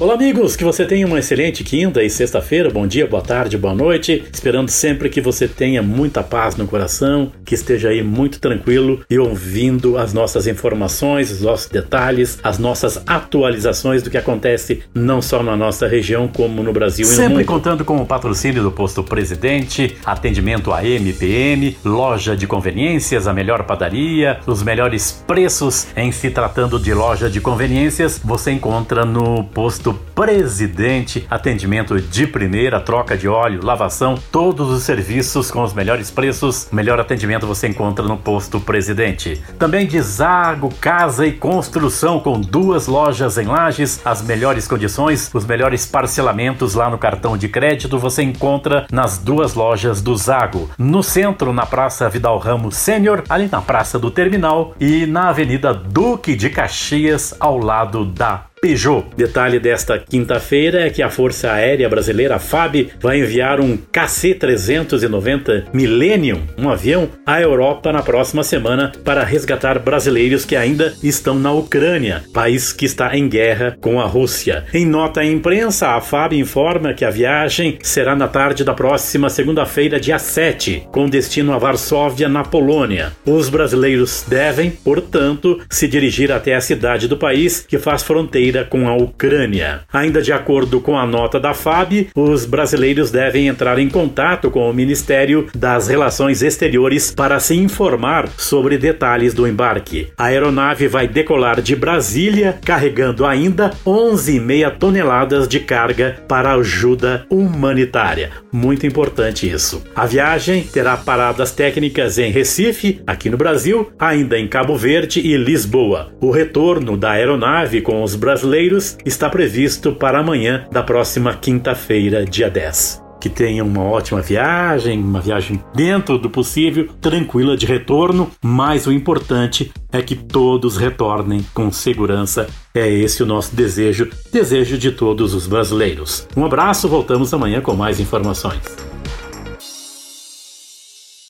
Olá, amigos, que você tenha uma excelente quinta e sexta-feira. Bom dia, boa tarde, boa noite. Esperando sempre que você tenha muita paz no coração, que esteja aí muito tranquilo e ouvindo as nossas informações, os nossos detalhes, as nossas atualizações do que acontece não só na nossa região, como no Brasil sempre e no mundo. Sempre contando com o patrocínio do Posto Presidente, atendimento a MPM, loja de conveniências, a melhor padaria, os melhores preços em se tratando de loja de conveniências, você encontra no Posto do presidente, atendimento de primeira, troca de óleo, lavação, todos os serviços com os melhores preços, melhor atendimento você encontra no posto presidente. Também de Zago Casa e Construção com duas lojas em Lages, as melhores condições, os melhores parcelamentos lá no cartão de crédito você encontra nas duas lojas do Zago, no centro na Praça Vidal Ramos Sênior, ali na Praça do Terminal e na Avenida Duque de Caxias ao lado da Peugeot. Detalhe desta quinta-feira é que a Força Aérea Brasileira, a FAB, vai enviar um KC-390 Millennium, um avião, à Europa na próxima semana para resgatar brasileiros que ainda estão na Ucrânia, país que está em guerra com a Rússia. Em nota à imprensa, a FAB informa que a viagem será na tarde da próxima segunda-feira, dia 7, com destino a Varsóvia, na Polônia. Os brasileiros devem, portanto, se dirigir até a cidade do país que faz fronteira fronteira com a Ucrânia. Ainda de acordo com a nota da FAB, os brasileiros devem entrar em contato com o Ministério das Relações Exteriores para se informar sobre detalhes do embarque. A aeronave vai decolar de Brasília, carregando ainda 11,5 toneladas de carga para ajuda humanitária. Muito importante isso. A viagem terá paradas técnicas em Recife, aqui no Brasil, ainda em Cabo Verde e Lisboa. O retorno da aeronave com os brasileiros brasileiros está previsto para amanhã da próxima quinta-feira, dia 10 que tenham uma ótima viagem, uma viagem dentro do possível, tranquila de retorno, mas o importante é que todos retornem com segurança. É esse o nosso desejo, desejo de todos os brasileiros. Um abraço, voltamos amanhã com mais informações.